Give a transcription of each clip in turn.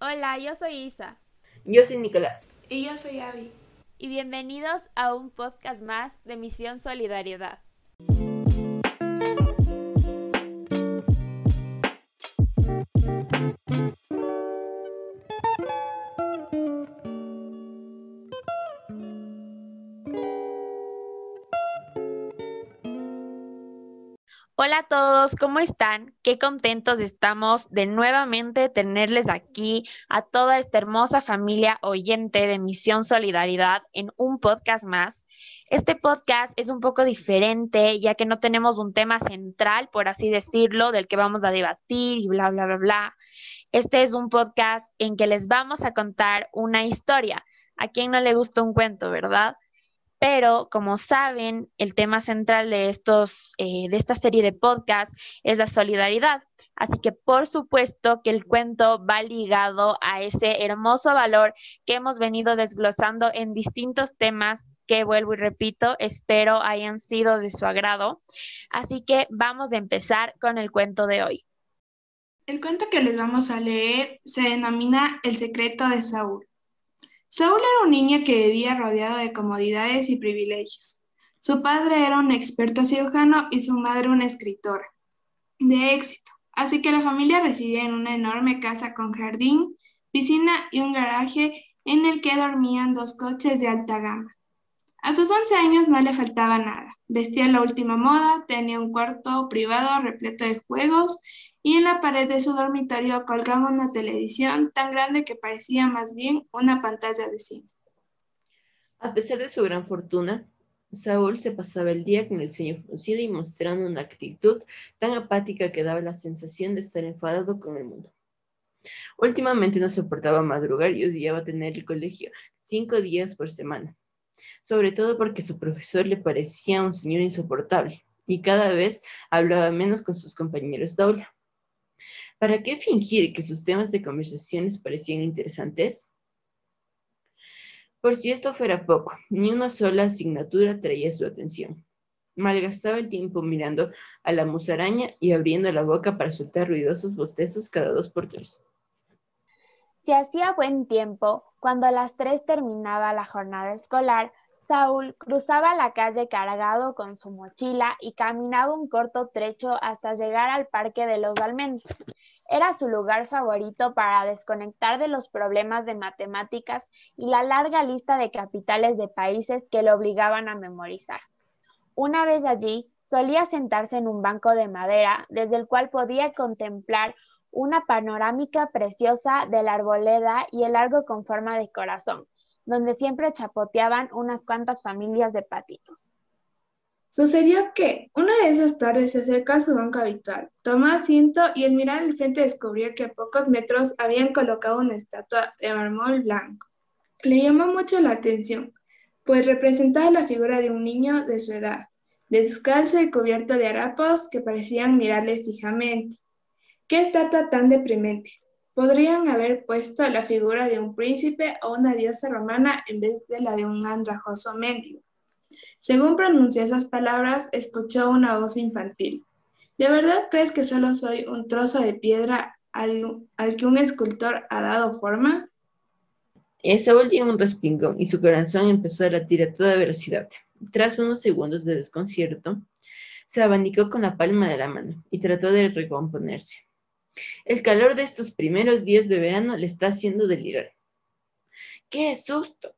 Hola, yo soy Isa. Yo soy Nicolás. Y yo soy Abby. Y bienvenidos a un podcast más de Misión Solidaridad. ¿Cómo están? Qué contentos estamos de nuevamente tenerles aquí a toda esta hermosa familia oyente de Misión Solidaridad en un podcast más. Este podcast es un poco diferente ya que no tenemos un tema central, por así decirlo, del que vamos a debatir y bla, bla, bla, bla. Este es un podcast en que les vamos a contar una historia. ¿A quién no le gusta un cuento, verdad? Pero como saben, el tema central de, estos, eh, de esta serie de podcasts es la solidaridad. Así que por supuesto que el cuento va ligado a ese hermoso valor que hemos venido desglosando en distintos temas que vuelvo y repito, espero hayan sido de su agrado. Así que vamos a empezar con el cuento de hoy. El cuento que les vamos a leer se denomina El secreto de Saúl. Saúl era un niño que vivía rodeado de comodidades y privilegios. Su padre era un experto cirujano y su madre una escritora de éxito, así que la familia residía en una enorme casa con jardín, piscina y un garaje en el que dormían dos coches de alta gama. A sus 11 años no le faltaba nada. Vestía la última moda, tenía un cuarto privado repleto de juegos y en la pared de su dormitorio colgaba una televisión tan grande que parecía más bien una pantalla de cine. A pesar de su gran fortuna, Saúl se pasaba el día con el ceño fruncido y mostrando una actitud tan apática que daba la sensación de estar enfadado con el mundo. Últimamente no soportaba madrugar y odiaba tener el colegio cinco días por semana, sobre todo porque su profesor le parecía un señor insoportable y cada vez hablaba menos con sus compañeros de aula. ¿Para qué fingir que sus temas de conversaciones parecían interesantes? Por si esto fuera poco, ni una sola asignatura traía su atención. Malgastaba el tiempo mirando a la musaraña y abriendo la boca para soltar ruidosos bostezos cada dos por tres. Si hacía buen tiempo, cuando a las tres terminaba la jornada escolar, Saúl cruzaba la calle cargado con su mochila y caminaba un corto trecho hasta llegar al Parque de los Almendros. Era su lugar favorito para desconectar de los problemas de matemáticas y la larga lista de capitales de países que lo obligaban a memorizar. Una vez allí, solía sentarse en un banco de madera desde el cual podía contemplar una panorámica preciosa de la arboleda y el largo con forma de corazón, donde siempre chapoteaban unas cuantas familias de patitos. Sucedió que una de esas tardes se acercó a su banco habitual, tomó asiento y al mirar al frente descubrió que a pocos metros habían colocado una estatua de mármol blanco. Le llamó mucho la atención, pues representaba la figura de un niño de su edad, descalzo y cubierto de harapos que parecían mirarle fijamente. ¡Qué estatua tan deprimente! Podrían haber puesto la figura de un príncipe o una diosa romana en vez de la de un andrajoso mendigo. Según pronunció esas palabras, escuchó una voz infantil. ¿De verdad crees que solo soy un trozo de piedra al, que un escultor ha dado forma? Esa dio un respingón y su corazón empezó a latir a toda velocidad. Tras unos segundos de desconcierto, se abanicó con la palma de la mano y trató de recomponerse. El calor de estos primeros días de verano le está haciendo delirar. ¡Qué susto!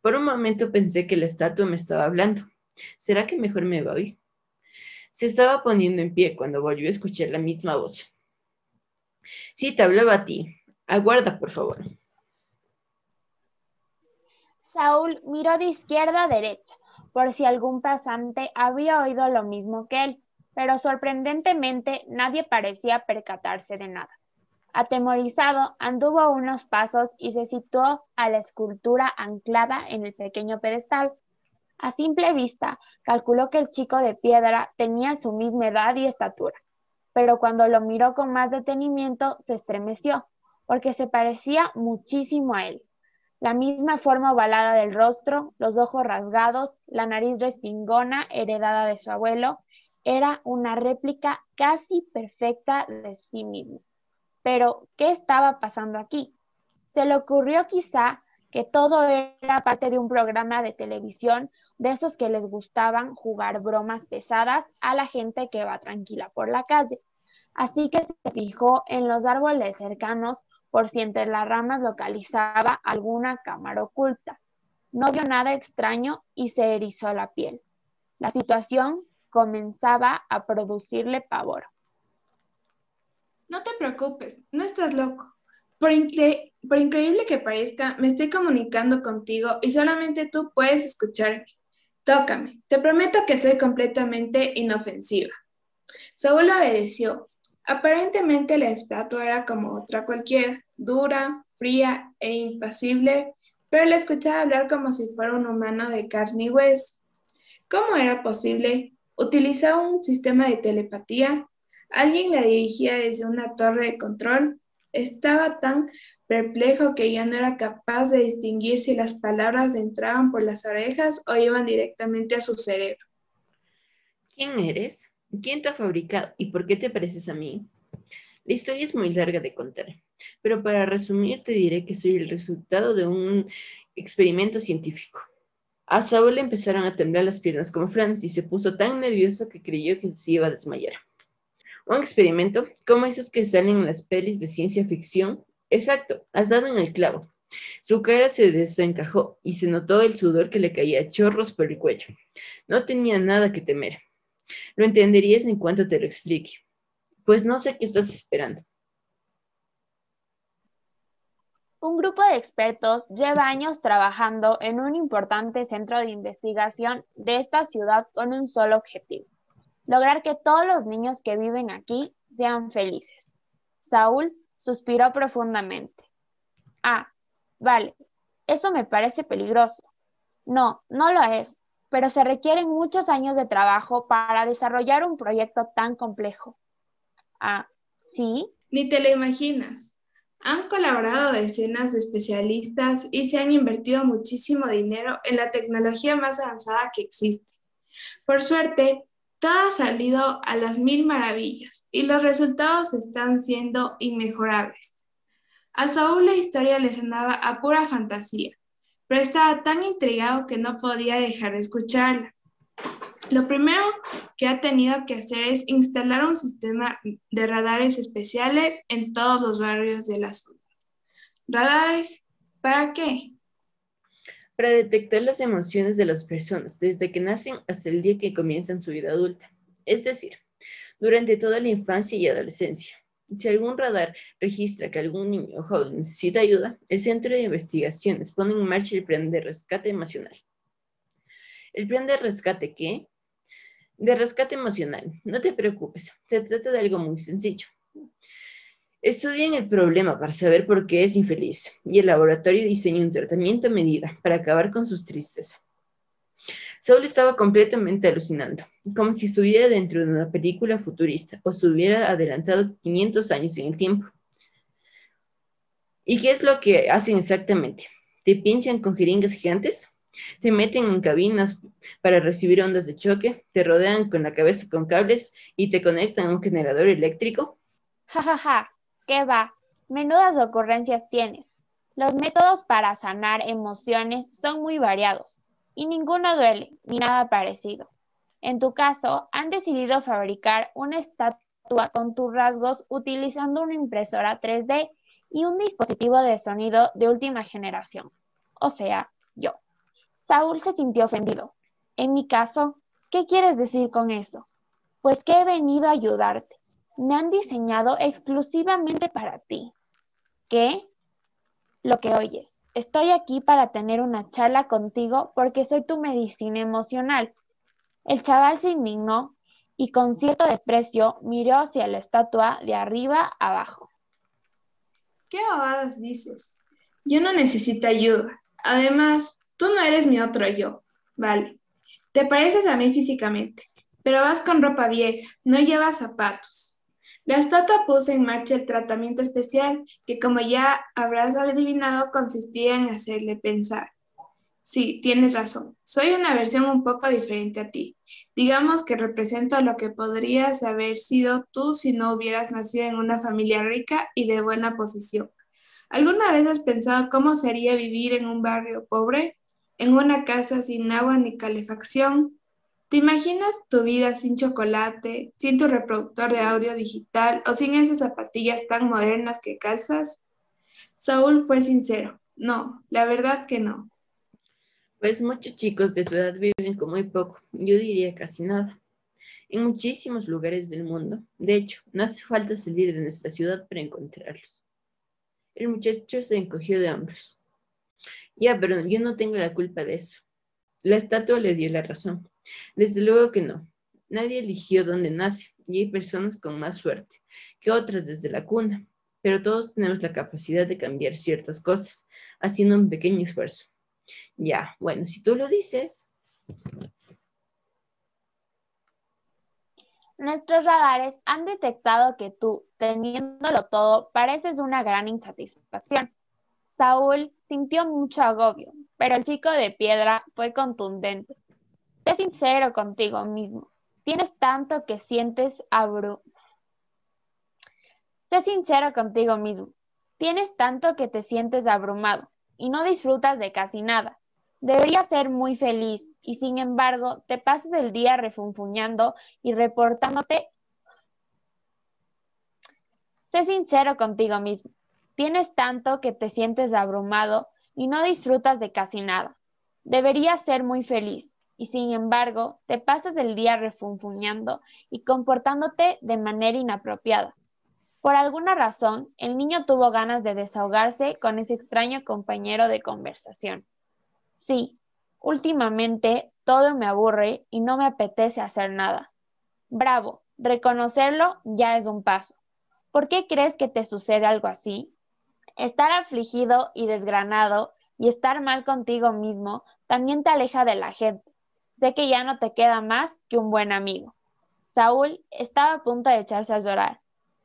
Por un momento pensé que la estatua me estaba hablando. ¿Será que mejor me voy? Se estaba poniendo en pie cuando volvió a escuchar la misma voz. Sí, te hablaba a ti. Aguarda, por favor. Saúl miró de izquierda a derecha, por si algún pasante había oído lo mismo que él pero sorprendentemente nadie parecía percatarse de nada. Atemorizado, anduvo unos pasos y se situó a la escultura anclada en el pequeño pedestal. A simple vista, calculó que el chico de piedra tenía su misma edad y estatura, pero cuando lo miró con más detenimiento se estremeció, porque se parecía muchísimo a él. La misma forma ovalada del rostro, los ojos rasgados, la nariz respingona heredada de su abuelo, era una réplica casi perfecta de sí mismo. Pero, ¿qué estaba pasando aquí? Se le ocurrió quizá que todo era parte de un programa de televisión de esos que les gustaban jugar bromas pesadas a la gente que va tranquila por la calle. Así que se fijó en los árboles cercanos por si entre las ramas localizaba alguna cámara oculta. No vio nada extraño y se erizó la piel. La situación comenzaba a producirle pavor. No te preocupes, no estás loco. Por, increíble que parezca, me estoy comunicando contigo y solamente tú puedes escucharme. Tócame, te prometo que soy completamente inofensiva. Saúl obedeció. Aparentemente la estatua era como otra cualquiera, dura, fría e impasible, pero le escuchaba hablar como si fuera un humano de carne y hueso. ¿Cómo era posible? Utilizaba un sistema de telepatía. Alguien la dirigía desde una torre de control. Estaba tan perplejo que ya no era capaz de distinguir si las palabras le entraban por las orejas o iban directamente a su cerebro. ¿Quién eres? ¿Quién te ha fabricado? ¿Y por qué te pareces a mí? La historia es muy larga de contar, pero para resumir te diré que soy el resultado de un experimento científico. A Saúl le empezaron a temblar las piernas como Franz y se puso tan nervioso que creyó que se iba a desmayar. Un experimento, como esos que salen en las pelis de ciencia ficción. Exacto, has dado en el clavo. Su cara se desencajó y se notó el sudor que le caía a chorros por el cuello. No tenía nada que temer. Lo entenderías en cuanto te lo explique. Pues no sé qué estás esperando. Un grupo de expertos lleva años trabajando en un importante centro de investigación de esta ciudad con un solo objetivo, lograr que todos los niños que viven aquí sean felices. Saúl suspiró profundamente. Ah, vale, eso me parece peligroso. No, no lo es, pero se requieren muchos años de trabajo para desarrollar un proyecto tan complejo. Ah, ¿sí? Ni te lo imaginas. Han colaborado decenas de especialistas y se han invertido muchísimo dinero en la tecnología más avanzada que existe. Por suerte, todo ha salido a las mil maravillas y los resultados están siendo inmejorables. A Saúl la historia le sonaba a pura fantasía, pero estaba tan intrigado que no podía dejar de escucharla. Lo primero que ha tenido que hacer es instalar un sistema de radares especiales en todos los barrios de la ciudad. ¿Radares? ¿Para qué? para detectar las emociones de las personas desde que nacen hasta el día que comienzan su vida adulta, es decir, durante toda la infancia y adolescencia. Si algún radar registra que algún niño o joven necesita ayuda, el Centro de Investigaciones pone en marcha el plan de rescate emocional. ¿El plan de rescate qué? De rescate emocional. No te preocupes, se trata de algo muy sencillo. Estudian el problema para saber por qué es infeliz y el laboratorio diseña un tratamiento a medida para acabar con sus tristezas. Saul estaba completamente alucinando, como si estuviera dentro de una película futurista o se hubiera adelantado 500 años en el tiempo. ¿Y qué es lo que hacen exactamente? ¿Te pinchan con jeringas gigantes? ¿Te meten en cabinas para recibir ondas de choque? ¿Te rodean con la cabeza con cables y te conectan a un generador eléctrico? Ja, ja, ja. ¿Qué va? Menudas ocurrencias tienes. Los métodos para sanar emociones son muy variados y ninguno duele ni nada parecido. En tu caso, han decidido fabricar una estatua con tus rasgos utilizando una impresora 3D y un dispositivo de sonido de última generación, o sea, yo. Saúl se sintió ofendido. En mi caso, ¿qué quieres decir con eso? Pues que he venido a ayudarte me han diseñado exclusivamente para ti. ¿Qué? Lo que oyes. Estoy aquí para tener una charla contigo porque soy tu medicina emocional. El chaval se indignó y con cierto desprecio miró hacia la estatua de arriba abajo. ¿Qué abogadas dices? Yo no necesito ayuda. Además, tú no eres mi otro yo. Vale. Te pareces a mí físicamente, pero vas con ropa vieja, no llevas zapatos. La estatua puso en marcha el tratamiento especial que, como ya habrás adivinado, consistía en hacerle pensar. Sí, tienes razón. Soy una versión un poco diferente a ti. Digamos que represento lo que podrías haber sido tú si no hubieras nacido en una familia rica y de buena posición. ¿Alguna vez has pensado cómo sería vivir en un barrio pobre, en una casa sin agua ni calefacción? ¿Te imaginas tu vida sin chocolate, sin tu reproductor de audio digital o sin esas zapatillas tan modernas que calzas? Saúl fue sincero. No, la verdad que no. Pues muchos chicos de tu edad viven con muy poco, yo diría casi nada, en muchísimos lugares del mundo. De hecho, no hace falta salir de nuestra ciudad para encontrarlos. El muchacho se encogió de hombros. Ya, pero yo no tengo la culpa de eso. La estatua le dio la razón. Desde luego que no. Nadie eligió dónde nace y hay personas con más suerte que otras desde la cuna, pero todos tenemos la capacidad de cambiar ciertas cosas haciendo un pequeño esfuerzo. Ya, bueno, si tú lo dices. Nuestros radares han detectado que tú, teniéndolo todo, pareces una gran insatisfacción. Saúl sintió mucho agobio, pero el chico de piedra fue contundente. Sé sincero contigo mismo. Tienes tanto que sientes abru... Sé sincero contigo mismo. Tienes tanto que te sientes abrumado y no disfrutas de casi nada. Deberías ser muy feliz y sin embargo te pasas el día refunfuñando y reportándote. Sé sincero contigo mismo. Tienes tanto que te sientes abrumado y no disfrutas de casi nada. Deberías ser muy feliz y sin embargo te pasas el día refunfuñando y comportándote de manera inapropiada. Por alguna razón, el niño tuvo ganas de desahogarse con ese extraño compañero de conversación. Sí, últimamente todo me aburre y no me apetece hacer nada. Bravo, reconocerlo ya es un paso. ¿Por qué crees que te sucede algo así? Estar afligido y desgranado y estar mal contigo mismo también te aleja de la gente. Sé que ya no te queda más que un buen amigo. Saúl estaba a punto de echarse a llorar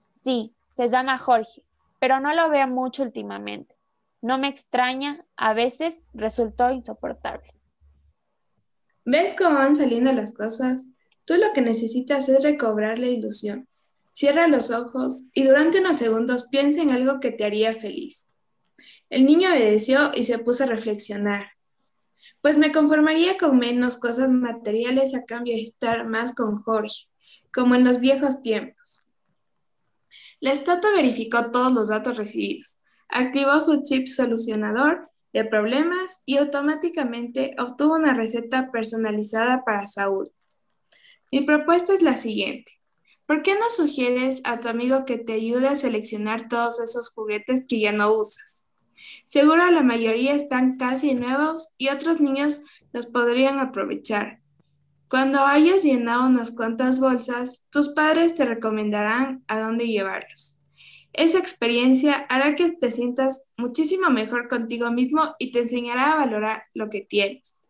Sí, se llama Jorge, pero no lo veo mucho últimamente. No me extraña, a veces resultó insoportable. ¿Ves cómo van saliendo las cosas? Tú lo que necesitas es recobrar la ilusión. Cierra los ojos y durante unos segundos piensa en algo que te haría feliz. El niño obedeció y se puso a reflexionar. Pues me conformaría con menos cosas materiales a cambio de estar más con Jorge, como en los viejos tiempos. La estatua verificó todos los datos recibidos, activó su chip solucionador de problemas y automáticamente obtuvo una receta personalizada para Saúl. Mi propuesta es la siguiente. ¿Por qué no sugieres a tu amigo que te ayude a seleccionar todos esos juguetes que ya no usas? Seguro la mayoría están casi nuevos y otros niños los podrían aprovechar. Cuando hayas llenado unas cuantas bolsas, tus padres te recomendarán a dónde llevarlos. Esa experiencia hará que te sientas muchísimo mejor contigo mismo y te enseñará a valorar lo que tienes.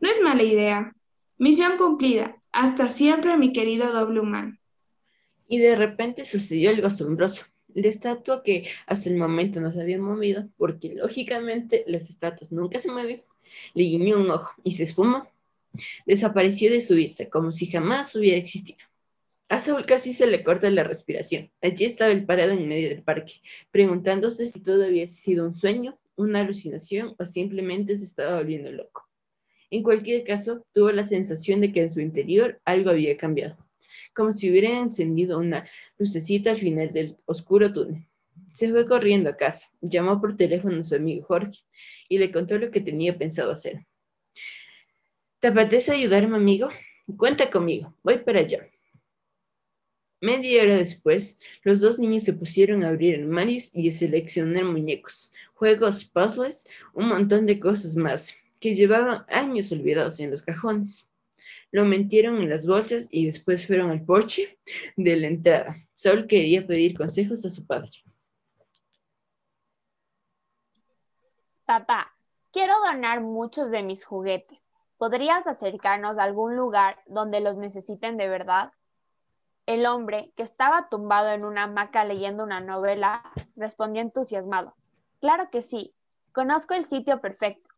No es mala idea. Misión cumplida. Hasta siempre, mi querido doble humano. Y de repente sucedió algo asombroso. La estatua que hasta el momento no se había movido, porque lógicamente las estatuas nunca se mueven, le guiñó un ojo y se esfumó Desapareció de su vista, como si jamás hubiera existido. A Saúl casi se le corta la respiración. Allí estaba el parado en medio del parque, preguntándose si todo había sido un sueño, una alucinación o simplemente se estaba volviendo loco. En cualquier caso, tuvo la sensación de que en su interior algo había cambiado, como si hubiera encendido una lucecita al final del oscuro túnel. Se fue corriendo a casa, llamó por teléfono a su amigo Jorge y le contó lo que tenía pensado hacer. ¿Te apetece ayudarme, amigo? Cuenta conmigo, voy para allá. Media hora después, los dos niños se pusieron a abrir armarios y a seleccionar muñecos, juegos, puzzles, un montón de cosas más que llevaban años olvidados en los cajones. Lo metieron en las bolsas y después fueron al porche de la entrada. Saul quería pedir consejos a su padre. Papá, quiero donar muchos de mis juguetes. ¿Podrías acercarnos a algún lugar donde los necesiten de verdad? El hombre, que estaba tumbado en una hamaca leyendo una novela, respondió entusiasmado. Claro que sí, conozco el sitio perfecto.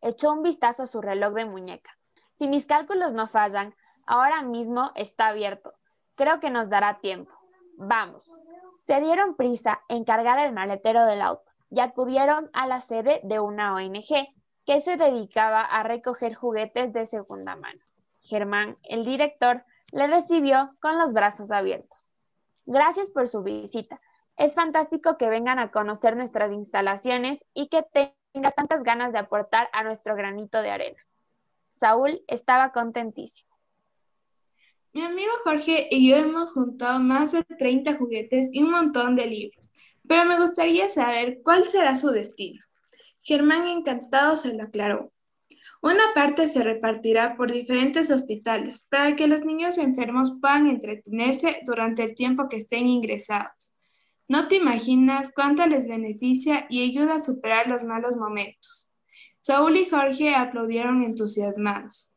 Echó un vistazo a su reloj de muñeca. Si mis cálculos no fallan, ahora mismo está abierto. Creo que nos dará tiempo. Vamos. Se dieron prisa en cargar el maletero del auto. y acudieron a la sede de una ONG que se dedicaba a recoger juguetes de segunda mano. Germán, el director, le recibió con los brazos abiertos. Gracias por su visita. Es fantástico que vengan a conocer nuestras instalaciones y que tengas tantas ganas de aportar a nuestro granito de arena. Saúl estaba contentísimo. Mi amigo Jorge y yo hemos juntado más de 30 juguetes y un montón de libros, pero me gustaría saber cuál será su destino. Germán encantado se lo aclaró. Una parte se repartirá por diferentes hospitales para que los niños enfermos puedan entretenerse durante el tiempo que estén ingresados. No te imaginas cuánto les beneficia y ayuda a superar los malos momentos. Saúl y Jorge aplaudieron entusiasmados.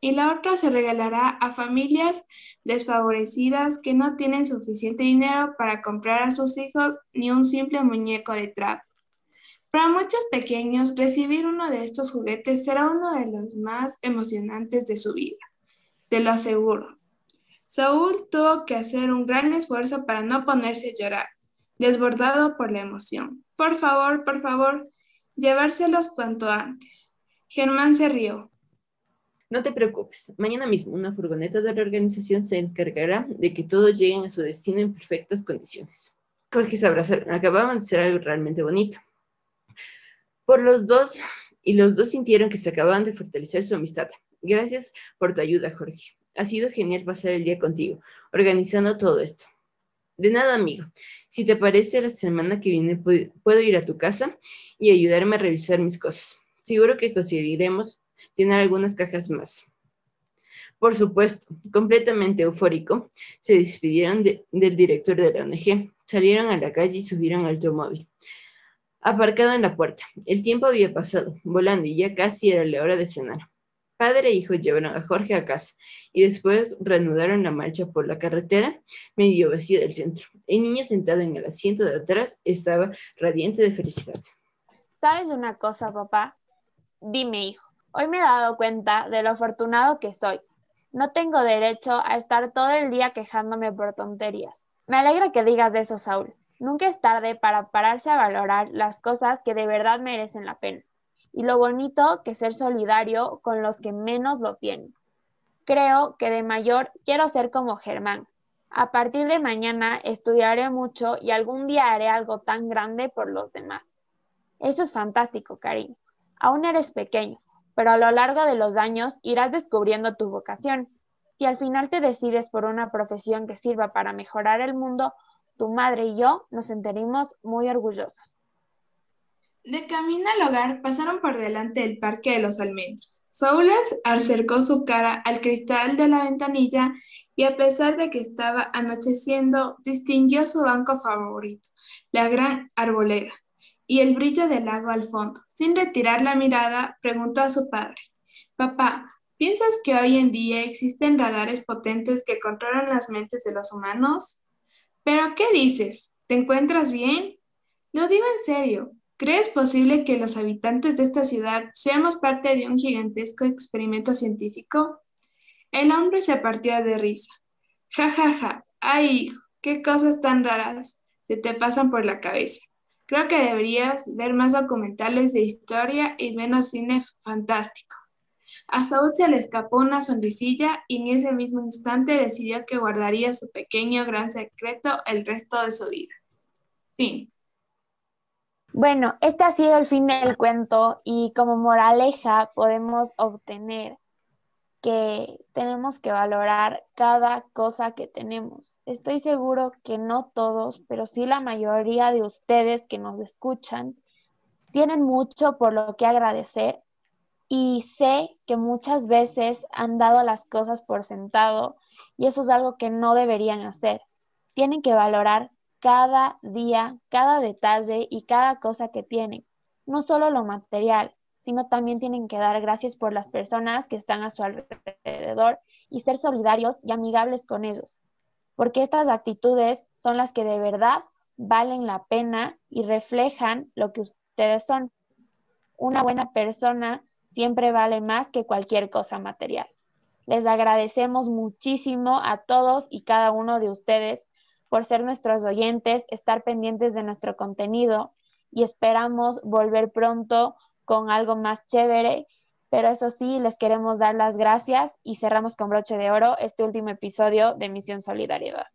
Y la otra se regalará a familias desfavorecidas que no tienen suficiente dinero para comprar a sus hijos ni un simple muñeco de trap. Para muchos pequeños, recibir uno de estos juguetes será uno de los más emocionantes de su vida. Te lo aseguro. Saúl tuvo que hacer un gran esfuerzo para no ponerse a llorar, desbordado por la emoción. Por favor, por favor, llevárselos cuanto antes. Germán se rió. No te preocupes, mañana mismo una furgoneta de reorganización se encargará de que todos lleguen a su destino en perfectas condiciones. Jorge se abrazaron, acababan de ser algo realmente bonito por los dos y los dos sintieron que se acababan de fortalecer su amistad. Gracias por tu ayuda, Jorge. Ha sido genial pasar el día contigo, organizando todo esto. De nada, amigo. Si te parece, la semana que viene puedo ir a tu casa y ayudarme a revisar mis cosas. Seguro que conseguiremos tener algunas cajas más. Por supuesto, completamente eufórico, se despidieron del director de la ONG, salieron a la calle y subieron al automóvil aparcado en la puerta. El tiempo había pasado, volando, y ya casi era la hora de cenar. Padre e hijo llevaron a Jorge a casa y después reanudaron la marcha por la carretera medio vacía del centro. El niño sentado en el asiento de atrás estaba radiante de felicidad. ¿Sabes una cosa, papá? Dime, hijo. Hoy me he dado cuenta de lo afortunado que soy. No tengo derecho a estar todo el día quejándome por tonterías. Me alegra que digas eso, Saúl. Nunca es tarde para pararse a valorar las cosas que de verdad merecen la pena y lo bonito que ser solidario con los que menos lo tienen. Creo que de mayor quiero ser como Germán. A partir de mañana estudiaré mucho y algún día haré algo tan grande por los demás. Eso es fantástico, Karim. Aún eres pequeño, pero a lo largo de los años irás descubriendo tu vocación. Si al final te decides por una profesión que sirva para mejorar el mundo, tu madre y yo nos sentimos muy orgullosos. De camino al hogar pasaron por delante del Parque de los Almendros. Saúl acercó su cara al cristal de la ventanilla y a pesar de que estaba anocheciendo, distinguió su banco favorito, la gran arboleda, y el brillo del lago al fondo. Sin retirar la mirada, preguntó a su padre, Papá, ¿piensas que hoy en día existen radares potentes que controlan las mentes de los humanos? ¿Pero qué dices? ¿Te encuentras bien? Lo digo en serio. ¿Crees posible que los habitantes de esta ciudad seamos parte de un gigantesco experimento científico? El hombre se partió de risa. Ja, ja, ja. Ay, hijo, qué cosas tan raras se te pasan por la cabeza. Creo que deberías ver más documentales de historia y menos cine fantástico. A Saúl se le escapó una sonrisilla y en ese mismo instante decidió que guardaría su pequeño gran secreto el resto de su vida. Fin. Bueno, este ha sido el fin del cuento y como moraleja podemos obtener que tenemos que valorar cada cosa que tenemos. Estoy seguro que no todos, pero sí la mayoría de ustedes que nos escuchan tienen mucho por lo que agradecer y sé que muchas veces han dado las cosas por sentado y eso es algo que no deberían hacer. Tienen que valorar cada día, cada detalle y cada cosa que tienen, no solo lo material, sino también tienen que dar gracias por las personas que están a su alrededor y ser solidarios y amigables con ellos, porque estas actitudes son las que de verdad valen la pena y reflejan lo que ustedes son. Una buena persona siempre vale más que cualquier cosa material. Les agradecemos muchísimo a todos y cada uno de ustedes por ser nuestros oyentes, estar pendientes de nuestro contenido y esperamos volver pronto con algo más chévere. Pero eso sí, les queremos dar las gracias y cerramos con broche de oro este último episodio de Misión Solidaridad.